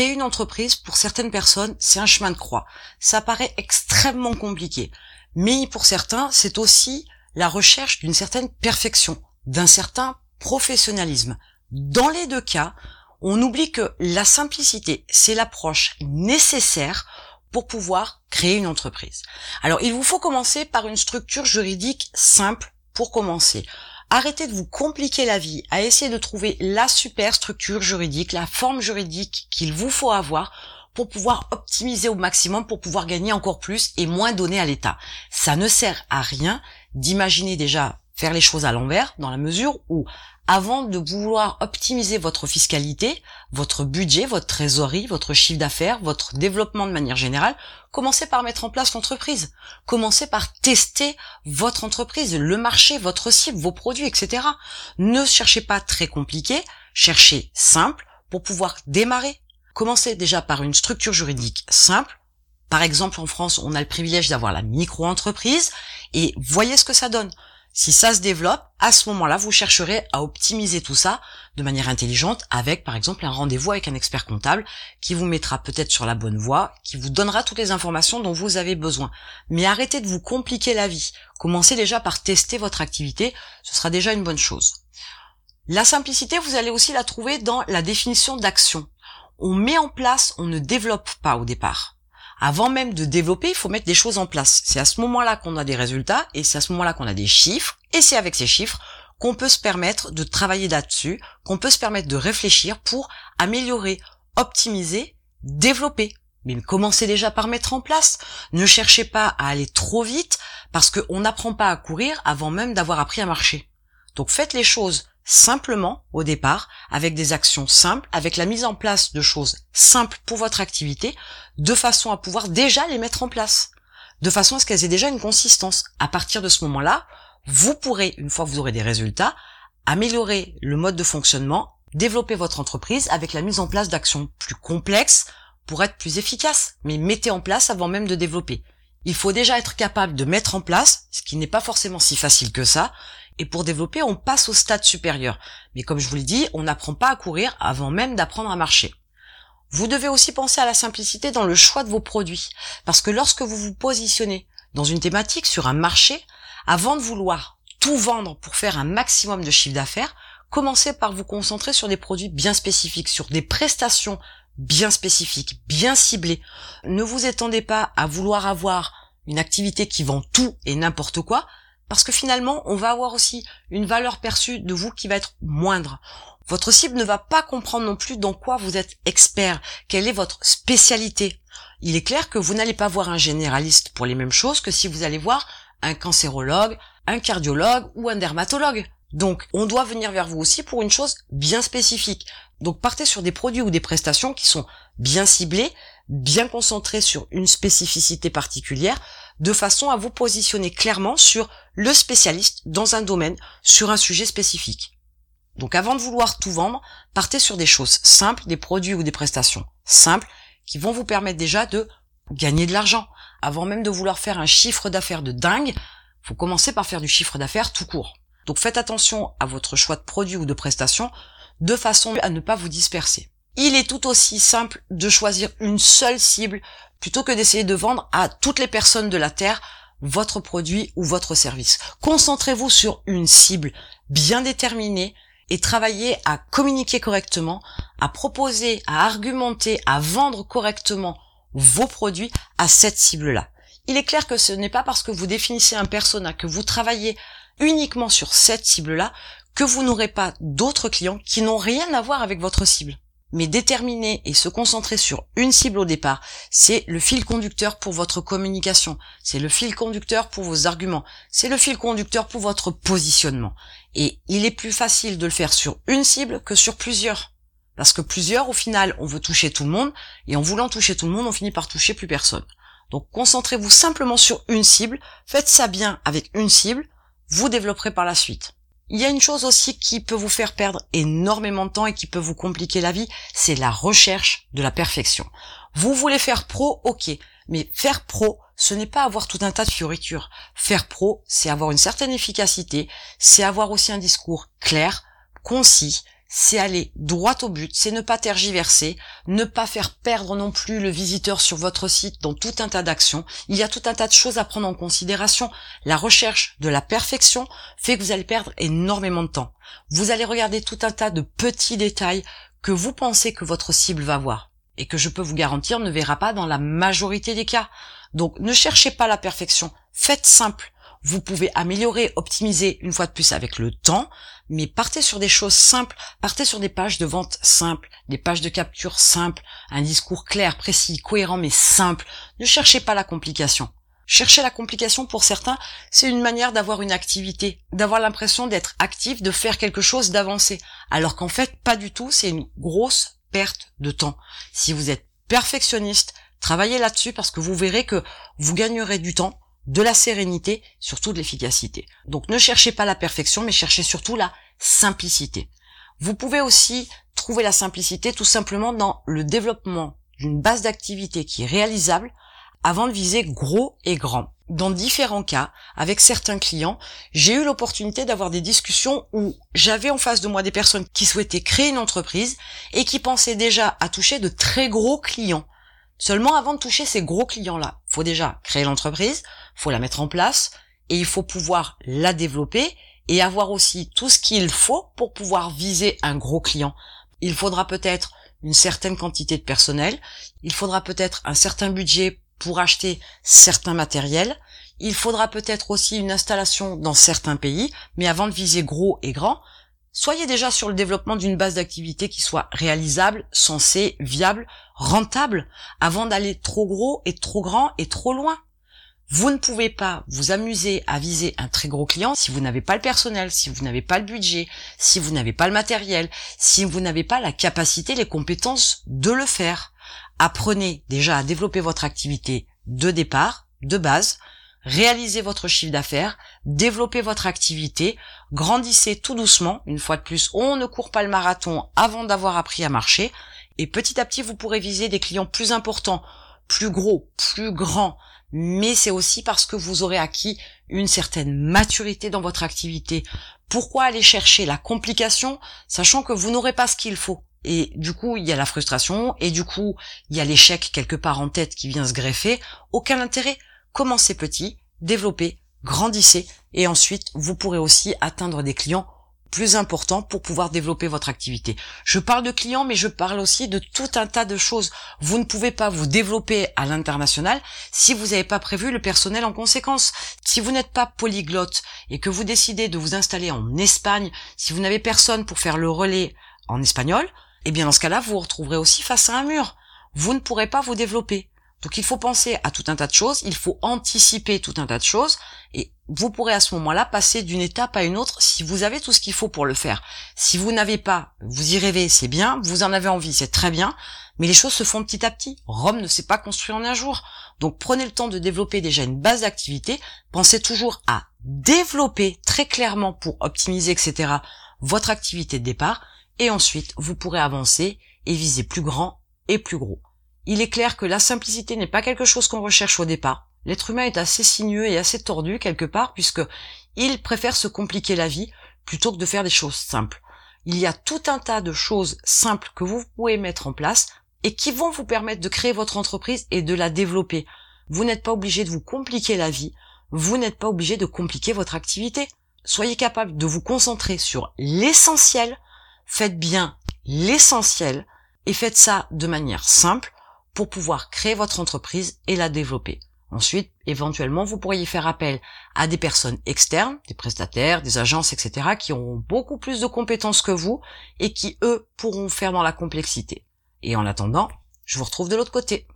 créer une entreprise, pour certaines personnes, c'est un chemin de croix. Ça paraît extrêmement compliqué. Mais pour certains, c'est aussi la recherche d'une certaine perfection, d'un certain professionnalisme. Dans les deux cas, on oublie que la simplicité, c'est l'approche nécessaire pour pouvoir créer une entreprise. Alors, il vous faut commencer par une structure juridique simple pour commencer. Arrêtez de vous compliquer la vie à essayer de trouver la super structure juridique, la forme juridique qu'il vous faut avoir pour pouvoir optimiser au maximum, pour pouvoir gagner encore plus et moins donner à l'État. Ça ne sert à rien d'imaginer déjà faire les choses à l'envers, dans la mesure où avant de vouloir optimiser votre fiscalité, votre budget, votre trésorerie, votre chiffre d'affaires, votre développement de manière générale, commencez par mettre en place l'entreprise. Commencez par tester votre entreprise, le marché, votre cible, vos produits, etc. Ne cherchez pas très compliqué, cherchez simple pour pouvoir démarrer. Commencez déjà par une structure juridique simple. Par exemple, en France, on a le privilège d'avoir la micro-entreprise et voyez ce que ça donne. Si ça se développe, à ce moment-là, vous chercherez à optimiser tout ça de manière intelligente avec, par exemple, un rendez-vous avec un expert comptable qui vous mettra peut-être sur la bonne voie, qui vous donnera toutes les informations dont vous avez besoin. Mais arrêtez de vous compliquer la vie. Commencez déjà par tester votre activité. Ce sera déjà une bonne chose. La simplicité, vous allez aussi la trouver dans la définition d'action. On met en place, on ne développe pas au départ avant même de développer, il faut mettre des choses en place. C'est à ce moment-là qu'on a des résultats et c'est à ce moment-là qu'on a des chiffres et c'est avec ces chiffres qu'on peut se permettre de travailler là-dessus, qu'on peut se permettre de réfléchir pour améliorer, optimiser, développer. Mais commencez déjà par mettre en place. Ne cherchez pas à aller trop vite parce qu'on n'apprend pas à courir avant même d'avoir appris à marcher. Donc faites les choses simplement au départ, avec des actions simples, avec la mise en place de choses simples pour votre activité, de façon à pouvoir déjà les mettre en place, de façon à ce qu'elles aient déjà une consistance. À partir de ce moment-là, vous pourrez, une fois que vous aurez des résultats, améliorer le mode de fonctionnement, développer votre entreprise avec la mise en place d'actions plus complexes pour être plus efficace. Mais mettez en place avant même de développer. Il faut déjà être capable de mettre en place, ce qui n'est pas forcément si facile que ça, et pour développer, on passe au stade supérieur. Mais comme je vous l'ai dit, on n'apprend pas à courir avant même d'apprendre à marcher. Vous devez aussi penser à la simplicité dans le choix de vos produits. Parce que lorsque vous vous positionnez dans une thématique sur un marché, avant de vouloir tout vendre pour faire un maximum de chiffre d'affaires, commencez par vous concentrer sur des produits bien spécifiques, sur des prestations bien spécifiques, bien ciblées. Ne vous étendez pas à vouloir avoir une activité qui vend tout et n'importe quoi, parce que finalement, on va avoir aussi une valeur perçue de vous qui va être moindre. Votre cible ne va pas comprendre non plus dans quoi vous êtes expert, quelle est votre spécialité. Il est clair que vous n'allez pas voir un généraliste pour les mêmes choses que si vous allez voir un cancérologue, un cardiologue ou un dermatologue. Donc, on doit venir vers vous aussi pour une chose bien spécifique. Donc, partez sur des produits ou des prestations qui sont bien ciblés, bien concentrés sur une spécificité particulière, de façon à vous positionner clairement sur le spécialiste dans un domaine, sur un sujet spécifique. Donc avant de vouloir tout vendre, partez sur des choses simples, des produits ou des prestations simples qui vont vous permettre déjà de gagner de l'argent. Avant même de vouloir faire un chiffre d'affaires de dingue, faut commencer par faire du chiffre d'affaires tout court. Donc faites attention à votre choix de produits ou de prestations de façon à ne pas vous disperser. Il est tout aussi simple de choisir une seule cible plutôt que d'essayer de vendre à toutes les personnes de la Terre votre produit ou votre service. Concentrez-vous sur une cible bien déterminée et travaillez à communiquer correctement, à proposer, à argumenter, à vendre correctement vos produits à cette cible-là. Il est clair que ce n'est pas parce que vous définissez un persona, que vous travaillez uniquement sur cette cible-là, que vous n'aurez pas d'autres clients qui n'ont rien à voir avec votre cible mais déterminer et se concentrer sur une cible au départ, c'est le fil conducteur pour votre communication, c'est le fil conducteur pour vos arguments, c'est le fil conducteur pour votre positionnement. Et il est plus facile de le faire sur une cible que sur plusieurs. Parce que plusieurs, au final, on veut toucher tout le monde, et en voulant toucher tout le monde, on finit par toucher plus personne. Donc concentrez-vous simplement sur une cible, faites ça bien avec une cible, vous développerez par la suite. Il y a une chose aussi qui peut vous faire perdre énormément de temps et qui peut vous compliquer la vie, c'est la recherche de la perfection. Vous voulez faire pro, ok, mais faire pro, ce n'est pas avoir tout un tas de fioritures. Faire pro, c'est avoir une certaine efficacité, c'est avoir aussi un discours clair, concis, c'est aller droit au but, c'est ne pas tergiverser, ne pas faire perdre non plus le visiteur sur votre site dans tout un tas d'actions. Il y a tout un tas de choses à prendre en considération. La recherche de la perfection fait que vous allez perdre énormément de temps. Vous allez regarder tout un tas de petits détails que vous pensez que votre cible va voir et que je peux vous garantir ne verra pas dans la majorité des cas. Donc ne cherchez pas la perfection, faites simple. Vous pouvez améliorer, optimiser une fois de plus avec le temps, mais partez sur des choses simples, partez sur des pages de vente simples, des pages de capture simples, un discours clair, précis, cohérent mais simple. Ne cherchez pas la complication. Chercher la complication pour certains, c'est une manière d'avoir une activité, d'avoir l'impression d'être actif, de faire quelque chose, d'avancer. Alors qu'en fait, pas du tout, c'est une grosse perte de temps. Si vous êtes perfectionniste, travaillez là-dessus parce que vous verrez que vous gagnerez du temps, de la sérénité, surtout de l'efficacité. Donc ne cherchez pas la perfection, mais cherchez surtout la simplicité. Vous pouvez aussi trouver la simplicité tout simplement dans le développement d'une base d'activité qui est réalisable avant de viser gros et grand. Dans différents cas, avec certains clients, j'ai eu l'opportunité d'avoir des discussions où j'avais en face de moi des personnes qui souhaitaient créer une entreprise et qui pensaient déjà à toucher de très gros clients. Seulement avant de toucher ces gros clients-là, faut déjà créer l'entreprise, faut la mettre en place et il faut pouvoir la développer et avoir aussi tout ce qu'il faut pour pouvoir viser un gros client. Il faudra peut-être une certaine quantité de personnel, il faudra peut-être un certain budget pour acheter certains matériels, il faudra peut-être aussi une installation dans certains pays, mais avant de viser gros et grand, Soyez déjà sur le développement d'une base d'activité qui soit réalisable, sensée, viable, rentable, avant d'aller trop gros et trop grand et trop loin. Vous ne pouvez pas vous amuser à viser un très gros client si vous n'avez pas le personnel, si vous n'avez pas le budget, si vous n'avez pas le matériel, si vous n'avez pas la capacité, les compétences de le faire. Apprenez déjà à développer votre activité de départ, de base, réalisez votre chiffre d'affaires, développez votre activité, grandissez tout doucement. Une fois de plus, on ne court pas le marathon avant d'avoir appris à marcher. Et petit à petit, vous pourrez viser des clients plus importants, plus gros, plus grands. Mais c'est aussi parce que vous aurez acquis une certaine maturité dans votre activité. Pourquoi aller chercher la complication, sachant que vous n'aurez pas ce qu'il faut? Et du coup, il y a la frustration, et du coup, il y a l'échec quelque part en tête qui vient se greffer. Aucun intérêt commencez petit, développez, grandissez et ensuite vous pourrez aussi atteindre des clients plus importants pour pouvoir développer votre activité. Je parle de clients, mais je parle aussi de tout un tas de choses. Vous ne pouvez pas vous développer à l'international si vous n'avez pas prévu le personnel en conséquence. Si vous n'êtes pas polyglotte et que vous décidez de vous installer en Espagne, si vous n'avez personne pour faire le relais en espagnol, eh bien dans ce cas-là, vous vous retrouverez aussi face à un mur. Vous ne pourrez pas vous développer. Donc il faut penser à tout un tas de choses, il faut anticiper tout un tas de choses, et vous pourrez à ce moment-là passer d'une étape à une autre si vous avez tout ce qu'il faut pour le faire. Si vous n'avez pas, vous y rêvez, c'est bien, vous en avez envie, c'est très bien, mais les choses se font petit à petit. Rome ne s'est pas construit en un jour. Donc prenez le temps de développer déjà une base d'activité, pensez toujours à développer très clairement pour optimiser, etc., votre activité de départ, et ensuite vous pourrez avancer et viser plus grand et plus gros. Il est clair que la simplicité n'est pas quelque chose qu'on recherche au départ. L'être humain est assez sinueux et assez tordu quelque part puisque il préfère se compliquer la vie plutôt que de faire des choses simples. Il y a tout un tas de choses simples que vous pouvez mettre en place et qui vont vous permettre de créer votre entreprise et de la développer. Vous n'êtes pas obligé de vous compliquer la vie, vous n'êtes pas obligé de compliquer votre activité. Soyez capable de vous concentrer sur l'essentiel, faites bien l'essentiel et faites ça de manière simple pour pouvoir créer votre entreprise et la développer. Ensuite, éventuellement, vous pourriez faire appel à des personnes externes, des prestataires, des agences, etc., qui auront beaucoup plus de compétences que vous et qui, eux, pourront faire dans la complexité. Et en attendant, je vous retrouve de l'autre côté.